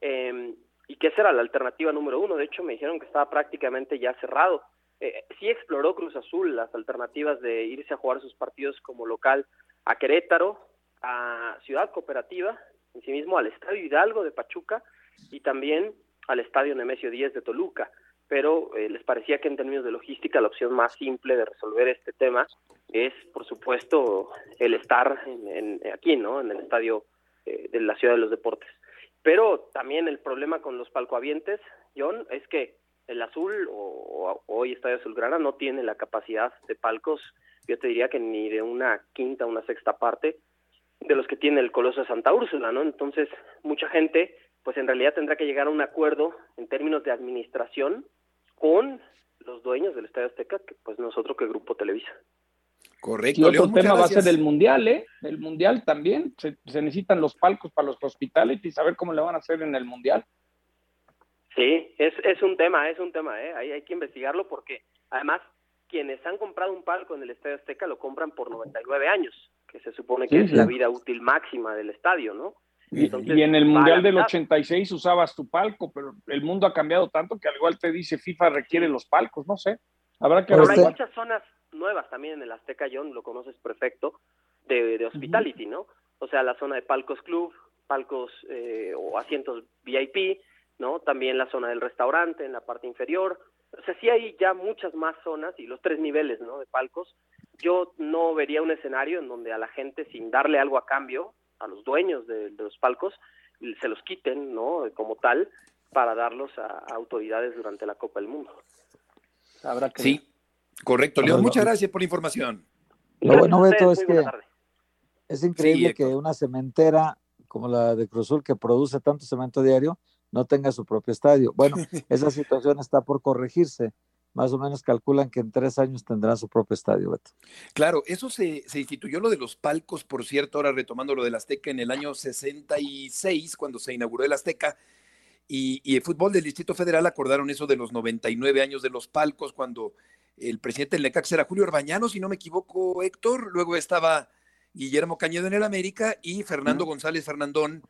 eh, y que esa era la alternativa número uno. De hecho, me dijeron que estaba prácticamente ya cerrado. Eh, sí exploró Cruz Azul las alternativas de irse a jugar sus partidos como local a Querétaro, a Ciudad Cooperativa, en sí mismo al Estadio Hidalgo de Pachuca y también al estadio Nemesio 10 de Toluca, pero eh, les parecía que en términos de logística la opción más simple de resolver este tema es, por supuesto, el estar en, aquí, ¿no? En el estadio eh, de la Ciudad de los Deportes. Pero también el problema con los palcoavientes, John, es que el azul o, hoy Estadio Azulgrana no tiene la capacidad de palcos, yo te diría que ni de una quinta, una sexta parte de los que tiene el Coloso de Santa Úrsula, ¿no? Entonces, mucha gente pues en realidad tendrá que llegar a un acuerdo en términos de administración con los dueños del Estadio Azteca, que pues nosotros que Grupo Televisa. Correcto. Y otro tema va a ser el Mundial, ¿eh? El Mundial también. Se, necesitan los palcos para los hospitales y saber cómo le van a hacer en el Mundial. Sí, es, es un tema, es un tema, ¿eh? Ahí hay que investigarlo porque además quienes han comprado un palco en el Estadio Azteca lo compran por 99 años, que se supone que es la vida útil máxima del estadio, ¿no? Y en el Mundial del 86 usabas tu palco, pero el mundo ha cambiado tanto que al igual te dice FIFA requiere los palcos, no sé. Habrá que pero hay muchas zonas nuevas también en el Azteca, John, lo conoces perfecto, de, de hospitality, ¿no? o sea, la zona de palcos club, palcos eh, o asientos VIP, ¿no? También la zona del restaurante en la parte inferior. O sea, sí hay ya muchas más zonas y los tres niveles, ¿no? De palcos. Yo no vería un escenario en donde a la gente, sin darle algo a cambio, a los dueños de, los palcos, se los quiten, ¿no? Como tal, para darlos a, autoridades durante la Copa del Mundo. Habrá que sí, correcto. León, muchas gracias por la información. Lo bueno, Beto, es que es increíble que una cementera como la de Cruzul, que produce tanto cemento diario, no tenga su propio estadio. Bueno, esa situación está por corregirse. Más o menos calculan que en tres años tendrán su propio estadio, Beto. Claro, eso se, instituyó lo de los palcos, por cierto, ahora retomando lo del Azteca en el año 66, cuando se inauguró el Azteca, y, y, el fútbol del Distrito Federal acordaron eso de los 99 años de los palcos, cuando el presidente del Necax era Julio Orbañano, si no me equivoco, Héctor, luego estaba Guillermo Cañedo en el América y Fernando González Fernandón,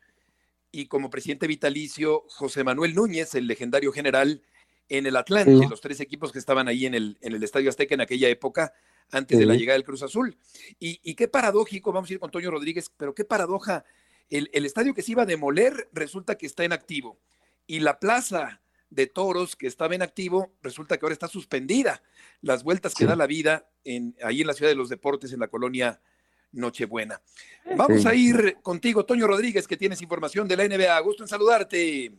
y como presidente vitalicio José Manuel Núñez, el legendario general, en el Atlante, los tres equipos que estaban ahí en el, en el Estadio Azteca en aquella época, antes de la llegada del Cruz Azul. Y, qué paradójico, vamos a ir con Toño Rodríguez, pero qué paradoja, el, el estadio que se iba a demoler resulta que está en activo. Y la plaza de toros que estaba en activo, resulta que ahora está suspendida. Las vueltas que da la vida en, ahí en la ciudad de los deportes, en la colonia Nochebuena. Vamos a ir contigo, Toño Rodríguez, que tienes información de la NBA. Gusto en saludarte.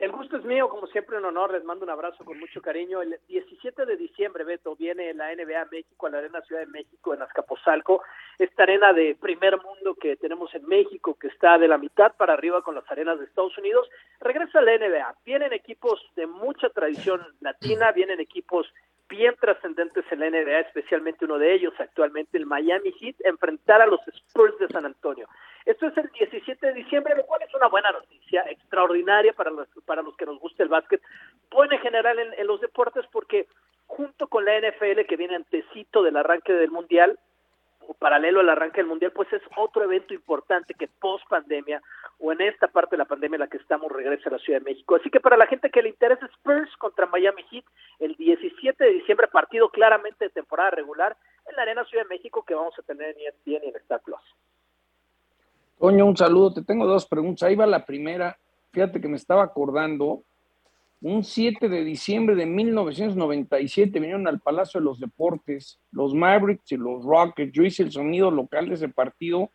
El gusto es mío, como siempre un honor, les mando un abrazo con mucho cariño. El 17 de diciembre, Beto, viene la NBA México a la Arena Ciudad de México en Azcapotzalco, esta arena de primer mundo que tenemos en México, que está de la mitad para arriba con las arenas de Estados Unidos, regresa la NBA. Vienen equipos de mucha tradición latina, vienen equipos bien trascendentes en la NBA, especialmente uno de ellos actualmente, el Miami Heat, enfrentar a los Spurs de San Antonio. Esto es el 17 de diciembre, lo cual es una buena noticia, extraordinaria para los, para los que nos gusta el básquet, buena en general en, los deportes porque junto con la NFL que viene antecito del arranque del Mundial, paralelo al arranque del Mundial, pues es otro evento importante que post pandemia o en esta parte de la pandemia en la que estamos regresa a la Ciudad de México. Así que para la gente que le interesa Spurs contra Miami Heat, el 17 de diciembre, partido claramente de temporada regular en la Arena Ciudad de México que vamos a tener en ESPN y en Star Plus. Toño, un saludo. Te tengo dos preguntas. Ahí va la primera. Fíjate que me estaba acordando. Un 7 de diciembre de 1997 vinieron al Palacio de los Deportes los Mavericks y los Rockets. Yo hice el sonido local de ese partido.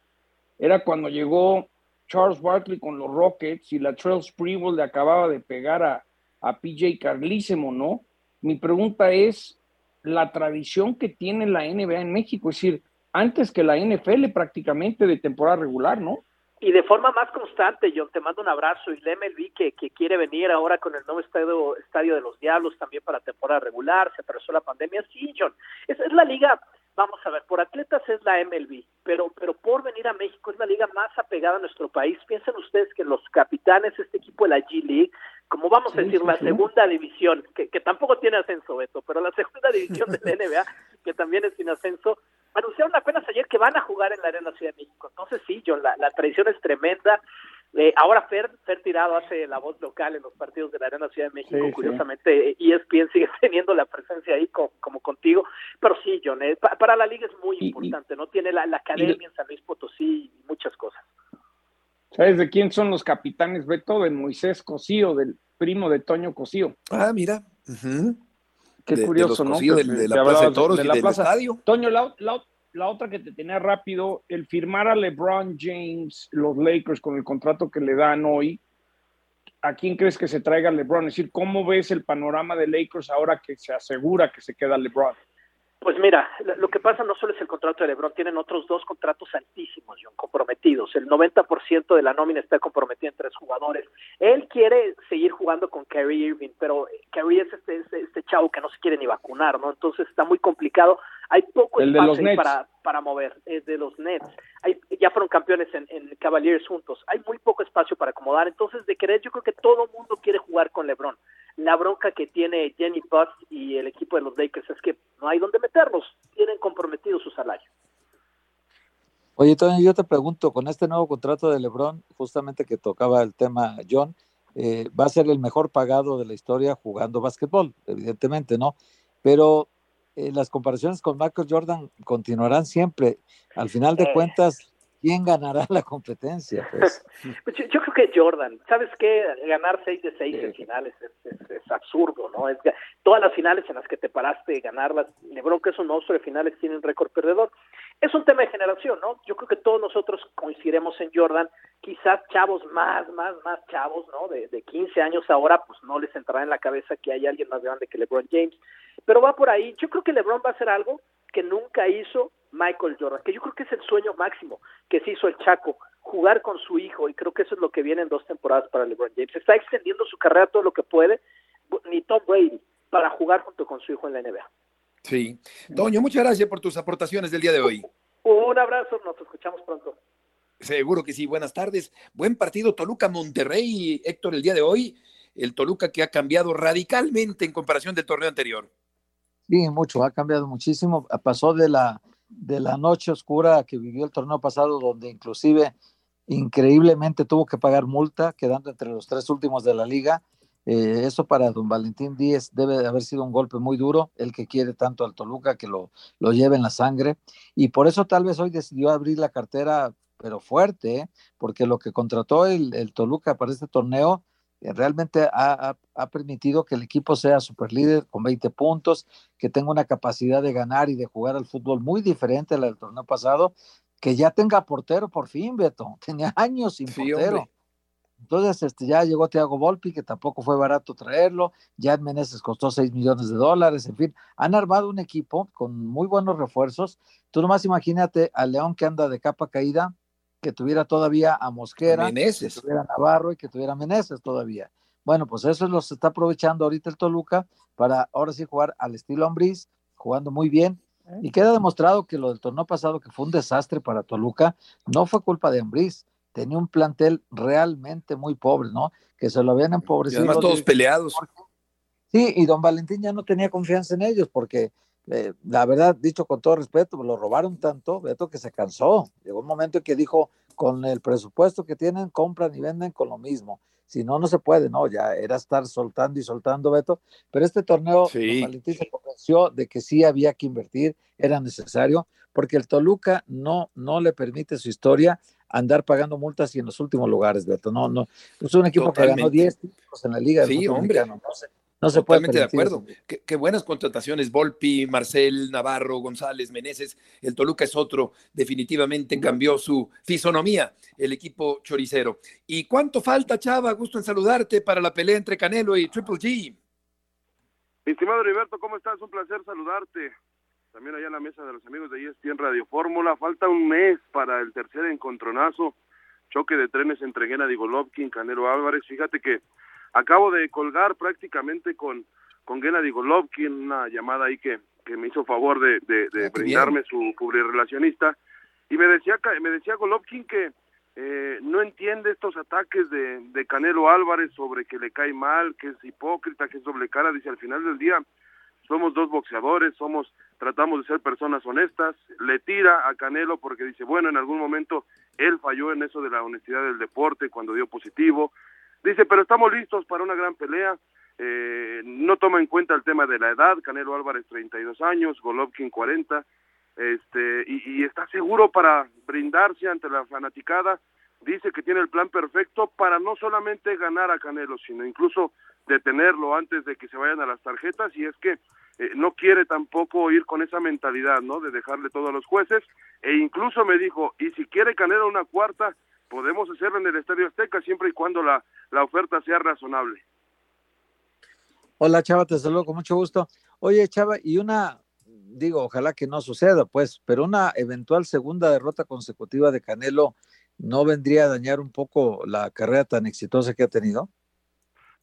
Era cuando llegó Charles Barkley con los Rockets y la Trail Sprewell le acababa de pegar a, a PJ Carlísimo, ¿no? Mi pregunta es la tradición que tiene la NBA en México, es decir, antes que la NFL prácticamente de temporada regular, ¿no? Y de forma más constante, John, te mando un abrazo y la MLB que, que quiere venir ahora con el nuevo estadio, estadio de los Diablos también para temporada regular, se atravesó la pandemia, sí, John, es, es la liga vamos a ver, por atletas es la MLB, pero, pero por venir a México es la liga más apegada a nuestro país. Piensen ustedes que los capitanes, este equipo de la G League, como vamos a decir, la segunda división, que, que tampoco tiene ascenso, Beto, pero la segunda división de la NBA, que también es sin ascenso, anunciaron apenas ayer que van a jugar en la Arena Ciudad de México. Entonces sí, John, la, la tradición es tremenda. Eh, ahora Fer, Fer Tirado hace la voz local en los partidos de la Arena Ciudad de México, curiosamente y ESPN sigue teniendo la presencia ahí como, contigo, pero sí, John, eh, para la liga es muy importante, ¿no? Tiene la, la academia en San Luis Potosí y muchas cosas. ¿Sabes de quién son los capitanes, Beto? De Moisés Cosío, del primo de Toño Cosío. Ah, mira. Qué curioso, ¿no? de, la Plaza de Toros y del estadio. Toño, la, la, la otra que te tenía rápido, el firmar a LeBron James, los Lakers, con el contrato que le dan hoy, ¿a quién crees que se traiga LeBron? Es decir, ¿cómo ves el panorama de Lakers ahora que se asegura que se queda LeBron? Pues mira, lo que pasa no solo es el contrato de LeBron, tienen otros dos contratos altísimos, John, comprometidos. El 90% de la nómina está comprometida en tres jugadores. Él quiere seguir jugando con Kyrie Irving, pero Kyrie es este, este, este chavo que no se quiere ni vacunar, ¿no? Entonces está muy complicado. Hay poco espacio para, para mover, es de los Nets. Hay, ya fueron campeones en, en Cavaliers juntos. Hay muy poco espacio para acomodar. Entonces, de querer, yo creo que todo mundo quiere jugar con LeBron la bronca que tiene Jenny Buss y el equipo de los Lakers es que no hay dónde meterlos, tienen comprometido su salario. Oye, Tony, yo te pregunto, con este nuevo contrato de LeBron, justamente que tocaba el tema John, eh, va a ser el mejor pagado de la historia jugando básquetbol, evidentemente, ¿no? Pero eh, las comparaciones con Michael Jordan continuarán siempre. Al final de eh. cuentas, ¿quién ganará la competencia? Pues? pues yo, creo que Jordan. ¿Sabes qué? Ganar 6 de 6 en finales es, absurdo, ¿no? Es, todas las finales en las que te paraste, ganarlas, LeBron, que es un monstruo de finales, tiene un récord perdedor. Es un tema de generación, ¿no? Yo creo que todos nosotros coincidiremos en Jordan. Quizás chavos más, más, más chavos, ¿no? De, de 15 años ahora, pues no les entrará en la cabeza que hay alguien más grande que LeBron James. Pero va por ahí. Yo creo que LeBron va a hacer algo que nunca hizo Michael Jordan, que yo creo que es el sueño máximo que se hizo el Chaco, jugar con su hijo, y creo que eso es lo que viene en dos temporadas para LeBron James. Está extendiendo su carrera todo lo que puede, ni Tom Brady, para jugar junto con su hijo en la NBA. Sí. Toño, muchas gracias por tus aportaciones del día de hoy. Un abrazo, nos escuchamos pronto. Seguro que sí, buenas tardes. Buen partido Toluca-Monterrey, Héctor, el día de hoy. El Toluca que ha cambiado radicalmente en comparación del torneo anterior. Sí, mucho, ha cambiado muchísimo. Pasó de la, de la noche oscura que vivió el torneo pasado, donde inclusive increíblemente tuvo que pagar multa, quedando entre los tres últimos de la liga. Eh, eso para don Valentín Díez debe de haber sido un golpe muy duro, el que quiere tanto al Toluca que lo, lo lleve en la sangre. Y por eso tal vez hoy decidió abrir la cartera, pero fuerte, ¿eh? porque lo que contrató el, el Toluca para este torneo realmente ha, permitido que el equipo sea super líder con 20 puntos, que tenga una capacidad de ganar y de jugar al fútbol muy diferente a la del torneo pasado, que ya tenga portero por fin, Beto. Tenía años sin portero. Entonces, este, ya llegó Thiago Volpi, que tampoco fue barato traerlo. Ya Meneses costó 6 millones de dólares. En fin, han armado un equipo con muy buenos refuerzos. Tú nomás imagínate a León que anda de capa caída, que tuviera todavía a Mosquera, que tuviera a Navarro y que tuviera a Meneses todavía. Bueno, pues eso lo está aprovechando ahorita el Toluca para ahora sí jugar al estilo Ambriz, jugando muy bien. Y queda demostrado que lo del torneo pasado, que fue un desastre para Toluca, no fue culpa de Ambriz. Tenía un plantel realmente muy pobre, ¿no? Que se lo habían empobrecido. Y además todos peleados. Sí, y don Valentín ya no tenía confianza en ellos porque eh, la verdad, dicho con todo respeto, lo robaron tanto, Beto, que se cansó. Llegó un momento en que dijo, con el presupuesto que tienen, compran y venden con lo mismo. Si no, no se puede, ¿no? Ya era estar soltando y soltando, Beto. Pero este torneo, Valentín se convenció de que sí había que invertir, era necesario, porque el Toluca no, no le permite su historia andar pagando multas y en los últimos lugares, Beto. No, no. Es un equipo que ganó 10 títulos en la Liga. Sí, hombre. No no se Totalmente de acuerdo. Qué, buenas contrataciones. Volpi, Marcel, Navarro, González, Meneses. El Toluca es otro. Definitivamente cambió su fisonomía el equipo choricero. ¿Y cuánto falta, Chava? Gusto en saludarte para la pelea entre Canelo y Triple G. Mi estimado Heriberto, ¿cómo estás? Un placer saludarte. También allá en la mesa de los amigos de ESPN Radio Fórmula. Falta un mes para el tercer encontronazo. Choque de trenes entre Gennady Golovkin, Canelo Álvarez. Fíjate que Acabo de colgar prácticamente con, con Gennady Golovkin, una llamada ahí que, que me hizo favor de, de, ah, brindarme su relacionista y me decía, me decía Golovkin que eh, no entiende estos ataques de, de Canelo Álvarez sobre que le cae mal, que es hipócrita, que es doble cara, dice al final del día somos dos boxeadores, somos tratamos de ser personas honestas, le tira a Canelo porque dice, bueno, en algún momento él falló en eso de la honestidad del deporte cuando dio positivo, Dice, pero estamos listos para una gran pelea. Eh, no toma en cuenta el tema de la edad. Canelo Álvarez, 32 años, Golovkin, 40. Este, y, y está seguro para brindarse ante la fanaticada. Dice que tiene el plan perfecto para no solamente ganar a Canelo, sino incluso detenerlo antes de que se vayan a las tarjetas. Y es que eh, no quiere tampoco ir con esa mentalidad, ¿no? De dejarle todo a los jueces. E incluso me dijo, y si quiere Canelo una cuarta, podemos hacerlo en el Estadio Azteca siempre y cuando la, la oferta sea razonable. Hola Chava, te saludo con mucho gusto. Oye Chava, y una, digo, ojalá que no suceda, pues, pero una eventual segunda derrota consecutiva de Canelo no vendría a dañar un poco la carrera tan exitosa que ha tenido.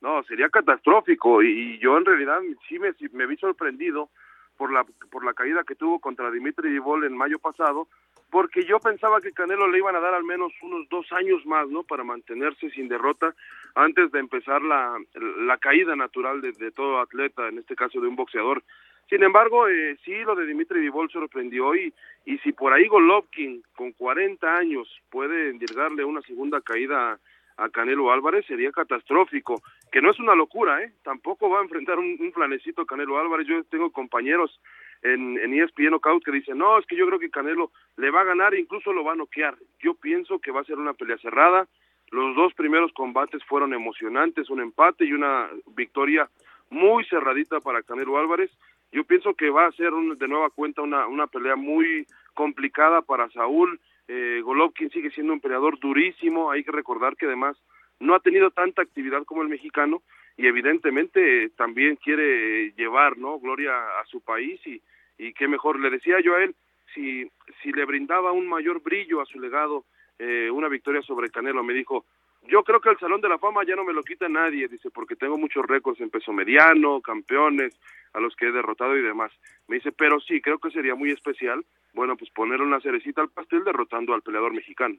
No, sería catastrófico y, yo en realidad sí me, me vi sorprendido por la por la caída que tuvo contra Dimitri Dibol en mayo pasado, porque yo pensaba que Canelo le iban a dar al menos unos dos años más, ¿no? Para mantenerse sin derrota antes de empezar la, la caída natural de, todo atleta, en este caso de un boxeador. Sin embargo, eh, sí, lo de Dimitri Dibol sorprendió y, y si por ahí Golovkin, con 40 años, puede darle una segunda caída a Canelo Álvarez, sería catastrófico, que no es una locura, ¿eh? Tampoco va a enfrentar un, un flanecito Canelo Álvarez, yo tengo compañeros en, en ESPN Knockout que dice, no, es que yo creo que Canelo le va a ganar incluso lo va a noquear. Yo pienso que va a ser una pelea cerrada. Los dos primeros combates fueron emocionantes, un empate y una victoria muy cerradita para Canelo Álvarez. Yo pienso que va a ser de nueva cuenta una, una pelea muy complicada para Saúl. Eh, Golovkin sigue siendo un peleador durísimo. Hay que recordar que además no ha tenido tanta actividad como el mexicano y evidentemente también quiere llevar no gloria a su país y, y qué mejor le decía yo a él si si le brindaba un mayor brillo a su legado eh, una victoria sobre Canelo me dijo yo creo que el Salón de la Fama ya no me lo quita nadie, dice, porque tengo muchos récords en peso mediano, campeones, a los que he derrotado y demás. Me dice, pero sí, creo que sería muy especial, bueno, pues poner una cerecita al pastel derrotando al peleador mexicano.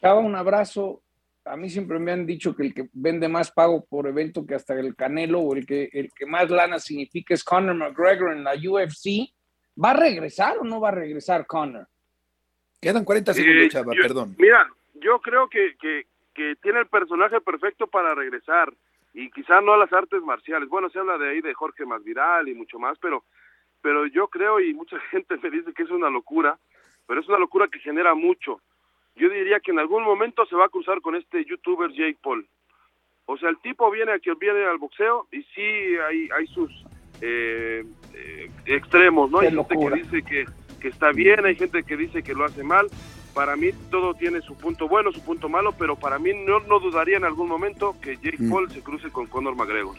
Chava, un abrazo. A mí siempre me han dicho que el que vende más pago por evento que hasta el Canelo o el que, el que más lana significa es Conor McGregor en la UFC. ¿Va a regresar o no va a regresar Conor? Quedan 40 segundos, Chava, perdón. Mira, yo creo que, que, que tiene el personaje perfecto para regresar y quizá no a las artes marciales. Bueno, se habla de ahí de Jorge Masvidal y mucho más, pero pero yo creo y mucha gente me dice que es una locura, pero es una locura que genera mucho. Yo diría que en algún momento se va a cruzar con este youtuber Jake Paul. O sea, el tipo viene aquí viene al boxeo y sí hay hay sus eh, eh, extremos, ¿no? Hay gente que dice que, que está bien, hay gente que dice que lo hace mal, para mí todo tiene su punto bueno, su punto malo, pero para mí no, no dudaría en algún momento que Jake Mm. Paul se cruce con Conor McGregor.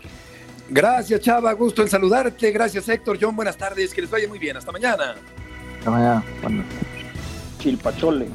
Gracias, Chava. Gusto en saludarte. Gracias, Héctor. John, buenas tardes. Que les vaya muy bien. Hasta mañana. Hasta mañana. Bueno. Chilpachole.